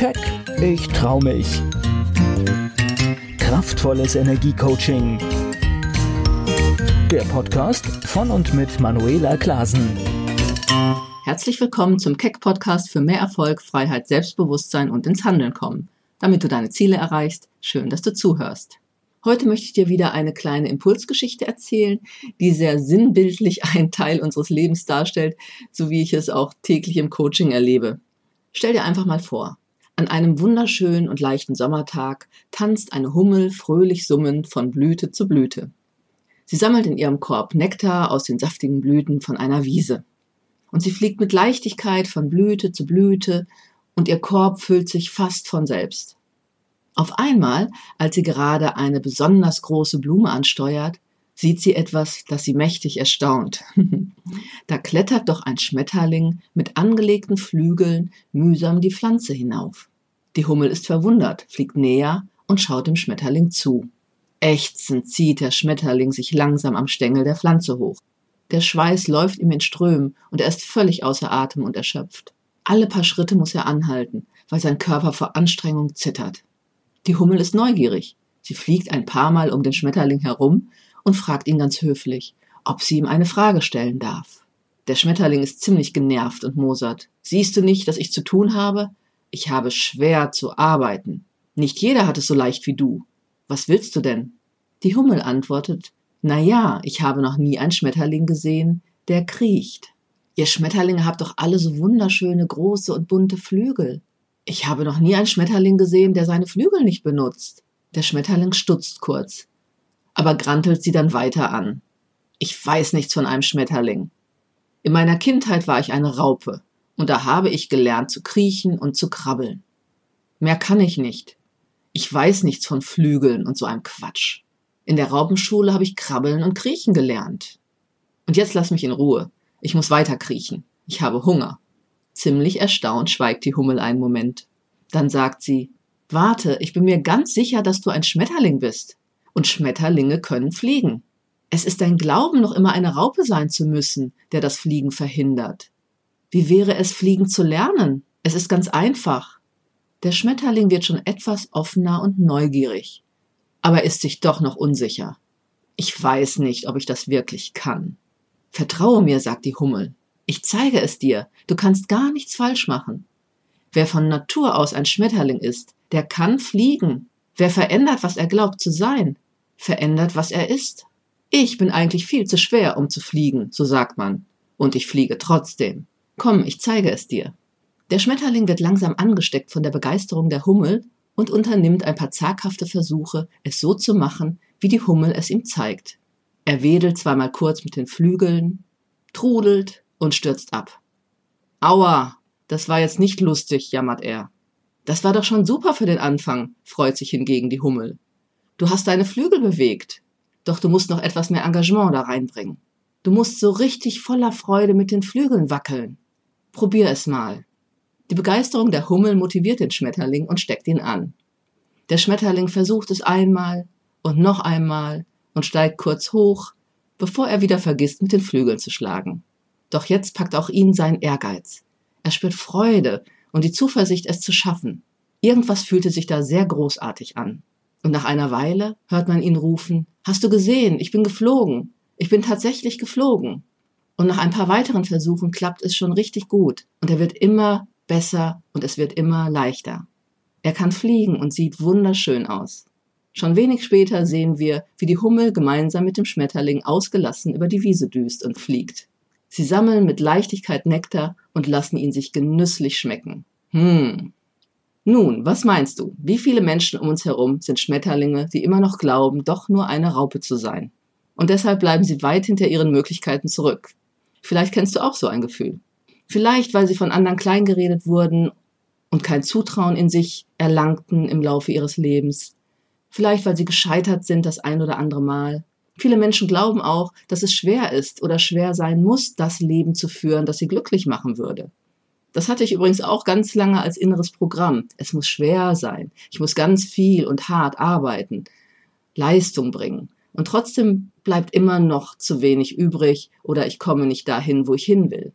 Keck, ich trau mich. Kraftvolles Energiecoaching. Der Podcast von und mit Manuela Klasen. Herzlich willkommen zum Keck Podcast für mehr Erfolg, Freiheit, Selbstbewusstsein und ins Handeln kommen. Damit du deine Ziele erreichst, schön, dass du zuhörst. Heute möchte ich dir wieder eine kleine Impulsgeschichte erzählen, die sehr sinnbildlich einen Teil unseres Lebens darstellt, so wie ich es auch täglich im Coaching erlebe. Stell dir einfach mal vor, an einem wunderschönen und leichten Sommertag tanzt eine Hummel fröhlich summend von Blüte zu Blüte. Sie sammelt in ihrem Korb Nektar aus den saftigen Blüten von einer Wiese. Und sie fliegt mit Leichtigkeit von Blüte zu Blüte und ihr Korb füllt sich fast von selbst. Auf einmal, als sie gerade eine besonders große Blume ansteuert, sieht sie etwas, das sie mächtig erstaunt. da klettert doch ein Schmetterling mit angelegten Flügeln mühsam die Pflanze hinauf. Die Hummel ist verwundert, fliegt näher und schaut dem Schmetterling zu. Ächzend zieht der Schmetterling sich langsam am Stängel der Pflanze hoch. Der Schweiß läuft ihm in Strömen und er ist völlig außer Atem und erschöpft. Alle paar Schritte muss er anhalten, weil sein Körper vor Anstrengung zittert. Die Hummel ist neugierig. Sie fliegt ein paar Mal um den Schmetterling herum und fragt ihn ganz höflich, ob sie ihm eine Frage stellen darf. Der Schmetterling ist ziemlich genervt und mosert. Siehst du nicht, dass ich zu tun habe? Ich habe schwer zu arbeiten. Nicht jeder hat es so leicht wie du. Was willst du denn? Die Hummel antwortet, na ja, ich habe noch nie einen Schmetterling gesehen, der kriecht. Ihr Schmetterlinge habt doch alle so wunderschöne große und bunte Flügel. Ich habe noch nie einen Schmetterling gesehen, der seine Flügel nicht benutzt. Der Schmetterling stutzt kurz, aber grantelt sie dann weiter an. Ich weiß nichts von einem Schmetterling. In meiner Kindheit war ich eine Raupe, und da habe ich gelernt zu kriechen und zu krabbeln. Mehr kann ich nicht. Ich weiß nichts von Flügeln und so einem Quatsch. In der Raupenschule habe ich krabbeln und kriechen gelernt. Und jetzt lass mich in Ruhe. Ich muss weiter kriechen. Ich habe Hunger. Ziemlich erstaunt schweigt die Hummel einen Moment. Dann sagt sie, Warte, ich bin mir ganz sicher, dass du ein Schmetterling bist. Und Schmetterlinge können fliegen. Es ist dein Glauben, noch immer eine Raupe sein zu müssen, der das Fliegen verhindert. Wie wäre es, fliegen zu lernen? Es ist ganz einfach. Der Schmetterling wird schon etwas offener und neugierig, aber ist sich doch noch unsicher. Ich weiß nicht, ob ich das wirklich kann. Vertraue mir, sagt die Hummel. Ich zeige es dir. Du kannst gar nichts falsch machen. Wer von Natur aus ein Schmetterling ist, der kann fliegen. Wer verändert, was er glaubt zu sein, verändert, was er ist. Ich bin eigentlich viel zu schwer, um zu fliegen, so sagt man. Und ich fliege trotzdem. Komm, ich zeige es dir. Der Schmetterling wird langsam angesteckt von der Begeisterung der Hummel und unternimmt ein paar zaghafte Versuche, es so zu machen, wie die Hummel es ihm zeigt. Er wedelt zweimal kurz mit den Flügeln, trudelt und stürzt ab. Aua, das war jetzt nicht lustig, jammert er. Das war doch schon super für den Anfang, freut sich hingegen die Hummel. Du hast deine Flügel bewegt. Doch du musst noch etwas mehr Engagement da reinbringen. Du musst so richtig voller Freude mit den Flügeln wackeln. Probier es mal. Die Begeisterung der Hummel motiviert den Schmetterling und steckt ihn an. Der Schmetterling versucht es einmal und noch einmal und steigt kurz hoch, bevor er wieder vergisst, mit den Flügeln zu schlagen. Doch jetzt packt auch ihn sein Ehrgeiz. Er spürt Freude und die Zuversicht, es zu schaffen. Irgendwas fühlte sich da sehr großartig an. Und nach einer Weile hört man ihn rufen, Hast du gesehen, ich bin geflogen. Ich bin tatsächlich geflogen. Und nach ein paar weiteren Versuchen klappt es schon richtig gut und er wird immer besser und es wird immer leichter. Er kann fliegen und sieht wunderschön aus. Schon wenig später sehen wir, wie die Hummel gemeinsam mit dem Schmetterling ausgelassen über die Wiese düst und fliegt. Sie sammeln mit Leichtigkeit Nektar und lassen ihn sich genüsslich schmecken. Hm. Nun, was meinst du? Wie viele Menschen um uns herum sind Schmetterlinge, die immer noch glauben, doch nur eine Raupe zu sein? Und deshalb bleiben sie weit hinter ihren Möglichkeiten zurück. Vielleicht kennst du auch so ein Gefühl. Vielleicht, weil sie von anderen kleingeredet wurden und kein Zutrauen in sich erlangten im Laufe ihres Lebens. Vielleicht, weil sie gescheitert sind das ein oder andere Mal. Viele Menschen glauben auch, dass es schwer ist oder schwer sein muss, das Leben zu führen, das sie glücklich machen würde. Das hatte ich übrigens auch ganz lange als inneres Programm. Es muss schwer sein. Ich muss ganz viel und hart arbeiten, Leistung bringen. Und trotzdem bleibt immer noch zu wenig übrig oder ich komme nicht dahin, wo ich hin will.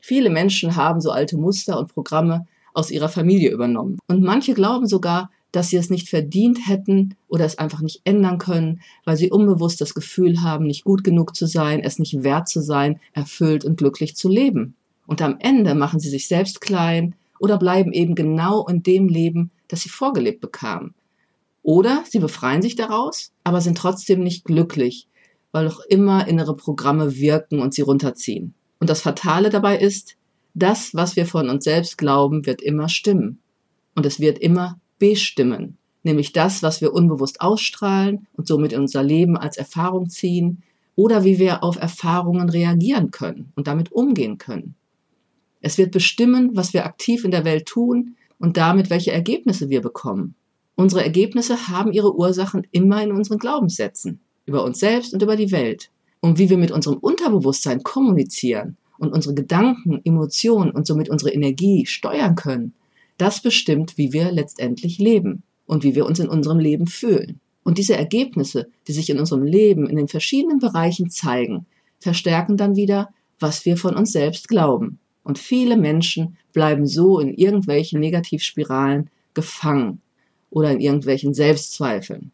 Viele Menschen haben so alte Muster und Programme, aus ihrer Familie übernommen. Und manche glauben sogar, dass sie es nicht verdient hätten oder es einfach nicht ändern können, weil sie unbewusst das Gefühl haben, nicht gut genug zu sein, es nicht wert zu sein, erfüllt und glücklich zu leben. Und am Ende machen sie sich selbst klein oder bleiben eben genau in dem Leben, das sie vorgelebt bekamen. Oder sie befreien sich daraus, aber sind trotzdem nicht glücklich, weil noch immer innere Programme wirken und sie runterziehen. Und das Fatale dabei ist, das, was wir von uns selbst glauben, wird immer stimmen. Und es wird immer bestimmen, nämlich das, was wir unbewusst ausstrahlen und somit in unser Leben als Erfahrung ziehen oder wie wir auf Erfahrungen reagieren können und damit umgehen können. Es wird bestimmen, was wir aktiv in der Welt tun und damit welche Ergebnisse wir bekommen. Unsere Ergebnisse haben ihre Ursachen immer in unseren Glaubenssätzen, über uns selbst und über die Welt. Und wie wir mit unserem Unterbewusstsein kommunizieren und unsere Gedanken, Emotionen und somit unsere Energie steuern können, das bestimmt, wie wir letztendlich leben und wie wir uns in unserem Leben fühlen. Und diese Ergebnisse, die sich in unserem Leben in den verschiedenen Bereichen zeigen, verstärken dann wieder, was wir von uns selbst glauben. Und viele Menschen bleiben so in irgendwelchen Negativspiralen gefangen oder in irgendwelchen Selbstzweifeln.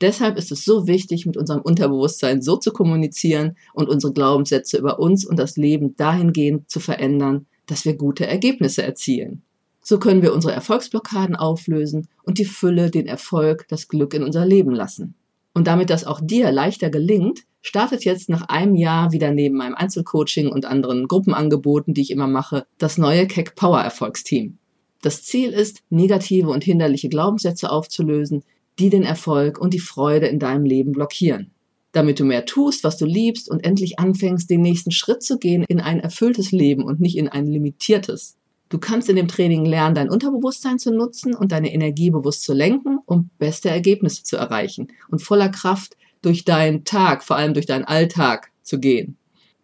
Deshalb ist es so wichtig, mit unserem Unterbewusstsein so zu kommunizieren und unsere Glaubenssätze über uns und das Leben dahingehend zu verändern, dass wir gute Ergebnisse erzielen. So können wir unsere Erfolgsblockaden auflösen und die Fülle, den Erfolg, das Glück in unser Leben lassen. Und damit das auch dir leichter gelingt, startet jetzt nach einem Jahr wieder neben meinem Einzelcoaching und anderen Gruppenangeboten, die ich immer mache, das neue Keck Power Erfolgsteam. Das Ziel ist, negative und hinderliche Glaubenssätze aufzulösen, die den Erfolg und die Freude in deinem Leben blockieren. Damit du mehr tust, was du liebst und endlich anfängst, den nächsten Schritt zu gehen in ein erfülltes Leben und nicht in ein limitiertes. Du kannst in dem Training lernen, dein Unterbewusstsein zu nutzen und deine Energie bewusst zu lenken, um beste Ergebnisse zu erreichen und voller Kraft durch deinen Tag, vor allem durch deinen Alltag zu gehen.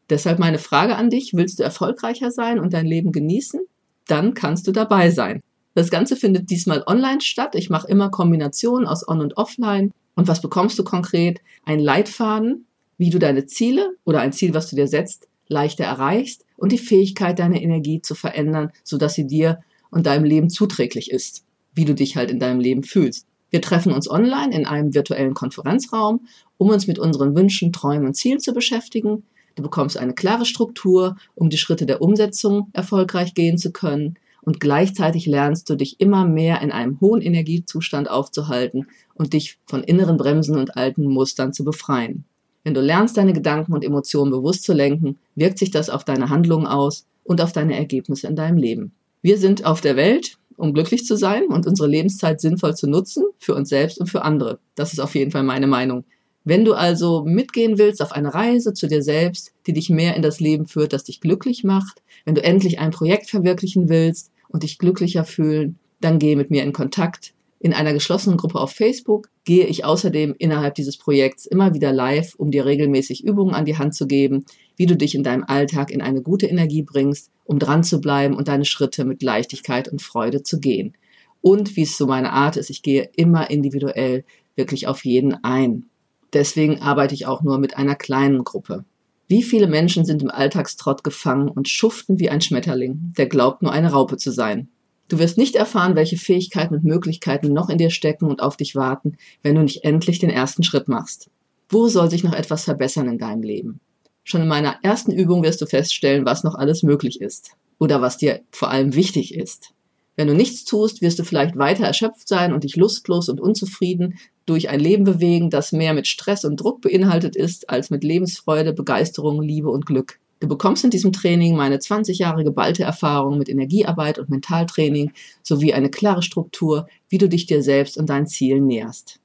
Deshalb meine Frage an dich, willst du erfolgreicher sein und dein Leben genießen? Dann kannst du dabei sein. Das Ganze findet diesmal online statt. Ich mache immer Kombinationen aus On und Offline. Und was bekommst du konkret? Ein Leitfaden, wie du deine Ziele oder ein Ziel, was du dir setzt, leichter erreichst und die Fähigkeit, deine Energie zu verändern, sodass sie dir und deinem Leben zuträglich ist, wie du dich halt in deinem Leben fühlst. Wir treffen uns online in einem virtuellen Konferenzraum, um uns mit unseren Wünschen, Träumen und Zielen zu beschäftigen. Du bekommst eine klare Struktur, um die Schritte der Umsetzung erfolgreich gehen zu können. Und gleichzeitig lernst du dich immer mehr in einem hohen Energiezustand aufzuhalten und dich von inneren Bremsen und alten Mustern zu befreien. Wenn du lernst, deine Gedanken und Emotionen bewusst zu lenken, wirkt sich das auf deine Handlungen aus und auf deine Ergebnisse in deinem Leben. Wir sind auf der Welt, um glücklich zu sein und unsere Lebenszeit sinnvoll zu nutzen, für uns selbst und für andere. Das ist auf jeden Fall meine Meinung. Wenn du also mitgehen willst auf eine Reise zu dir selbst, die dich mehr in das Leben führt, das dich glücklich macht, wenn du endlich ein Projekt verwirklichen willst und dich glücklicher fühlen, dann geh mit mir in Kontakt. In einer geschlossenen Gruppe auf Facebook gehe ich außerdem innerhalb dieses Projekts immer wieder live, um dir regelmäßig Übungen an die Hand zu geben, wie du dich in deinem Alltag in eine gute Energie bringst, um dran zu bleiben und deine Schritte mit Leichtigkeit und Freude zu gehen. Und wie es so meine Art ist, ich gehe immer individuell wirklich auf jeden ein. Deswegen arbeite ich auch nur mit einer kleinen Gruppe. Wie viele Menschen sind im Alltagstrott gefangen und schuften wie ein Schmetterling, der glaubt nur eine Raupe zu sein. Du wirst nicht erfahren, welche Fähigkeiten und Möglichkeiten noch in dir stecken und auf dich warten, wenn du nicht endlich den ersten Schritt machst. Wo soll sich noch etwas verbessern in deinem Leben? Schon in meiner ersten Übung wirst du feststellen, was noch alles möglich ist oder was dir vor allem wichtig ist. Wenn du nichts tust, wirst du vielleicht weiter erschöpft sein und dich lustlos und unzufrieden durch ein Leben bewegen, das mehr mit Stress und Druck beinhaltet ist, als mit Lebensfreude, Begeisterung, Liebe und Glück. Du bekommst in diesem Training meine 20 Jahre geballte Erfahrung mit Energiearbeit und Mentaltraining sowie eine klare Struktur, wie du dich dir selbst und deinen Zielen näherst.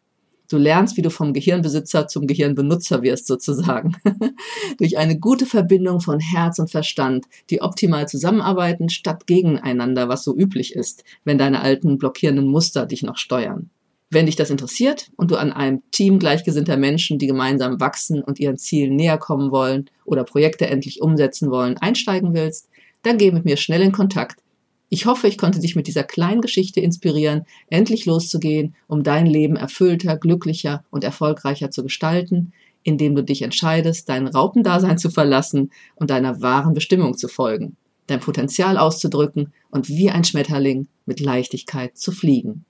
Du lernst, wie du vom Gehirnbesitzer zum Gehirnbenutzer wirst, sozusagen. Durch eine gute Verbindung von Herz und Verstand, die optimal zusammenarbeiten, statt gegeneinander, was so üblich ist, wenn deine alten blockierenden Muster dich noch steuern. Wenn dich das interessiert und du an einem Team gleichgesinnter Menschen, die gemeinsam wachsen und ihren Zielen näher kommen wollen oder Projekte endlich umsetzen wollen, einsteigen willst, dann geh mit mir schnell in Kontakt ich hoffe, ich konnte dich mit dieser kleinen Geschichte inspirieren, endlich loszugehen, um dein Leben erfüllter, glücklicher und erfolgreicher zu gestalten, indem du dich entscheidest, dein Raupendasein zu verlassen und deiner wahren Bestimmung zu folgen. dein Potenzial auszudrücken und wie ein Schmetterling mit Leichtigkeit zu fliegen.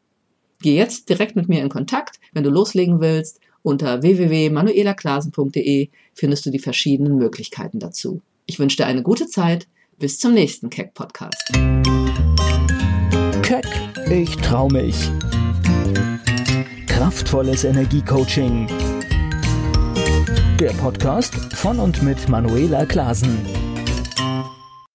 Geh jetzt direkt mit mir in Kontakt, wenn du loslegen willst. Unter www.manuelaklasen.de findest du die verschiedenen Möglichkeiten dazu. Ich wünsche dir eine gute Zeit. Bis zum nächsten Keck Podcast. Keck, ich trau mich. Kraftvolles Energiecoaching. Der Podcast von und mit Manuela Klasen.